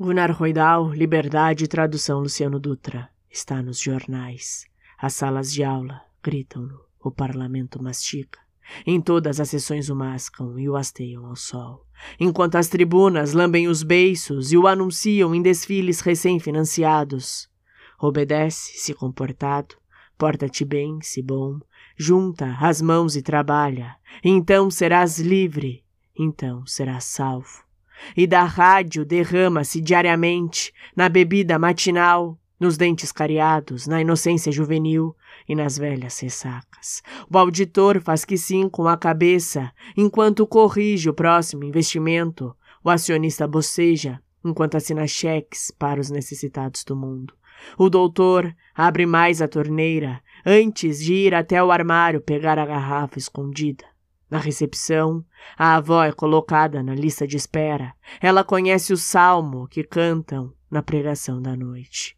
Gunnar Roidal, Liberdade e Tradução Luciano Dutra. Está nos jornais. As salas de aula gritam-no. O parlamento mastica. Em todas as sessões o mascam e o hasteiam ao sol, enquanto as tribunas lambem os beiços e o anunciam em desfiles recém-financiados. Obedece, se comportado, porta-te bem, se bom, junta as mãos e trabalha, então serás livre, então serás salvo. E da rádio derrama-se diariamente, na bebida matinal, nos dentes cariados, na inocência juvenil e nas velhas ressacas. O auditor faz que sim com a cabeça, enquanto corrige o próximo investimento. O acionista boceja, enquanto assina cheques para os necessitados do mundo. O doutor abre mais a torneira antes de ir até o armário pegar a garrafa escondida. Na recepção, a avó é colocada na lista de espera. Ela conhece o salmo que cantam na pregação da noite.